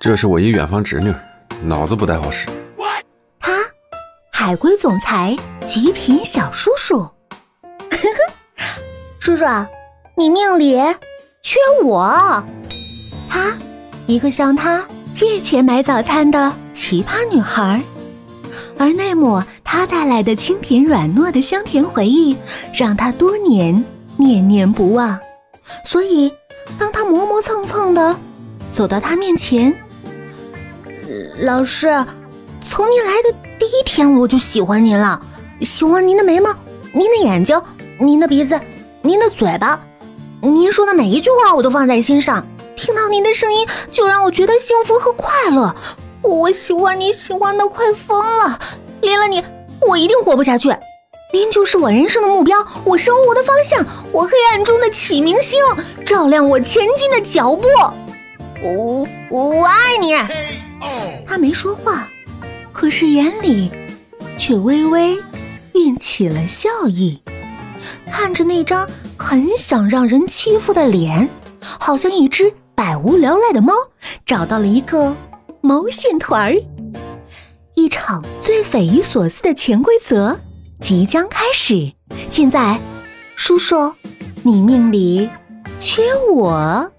这是我一远房侄女，脑子不太好使。他，海龟总裁极品小叔叔。呵呵，叔叔，你命里缺我。他，一个向他借钱买早餐的奇葩女孩。而那抹他带来的清甜软糯的香甜回忆，让他多年念念不忘。所以，当他磨磨蹭蹭的走到他面前，老师，从您来的第一天我就喜欢您了，喜欢您的眉毛、您的眼睛、您的鼻子、您的嘴巴，您说的每一句话我都放在心上，听到您的声音就让我觉得幸福和快乐。我喜欢你，喜欢的快疯了。离了你，我一定活不下去。您就是我人生的目标，我生活的方向，我黑暗中的启明星，照亮我前进的脚步。我我爱你。他没说话，可是眼里却微微运起了笑意，看着那张很想让人欺负的脸，好像一只百无聊赖的猫找到了一个。毛线团儿，一场最匪夷所思的潜规则即将开始。现在，叔叔，你命里缺我。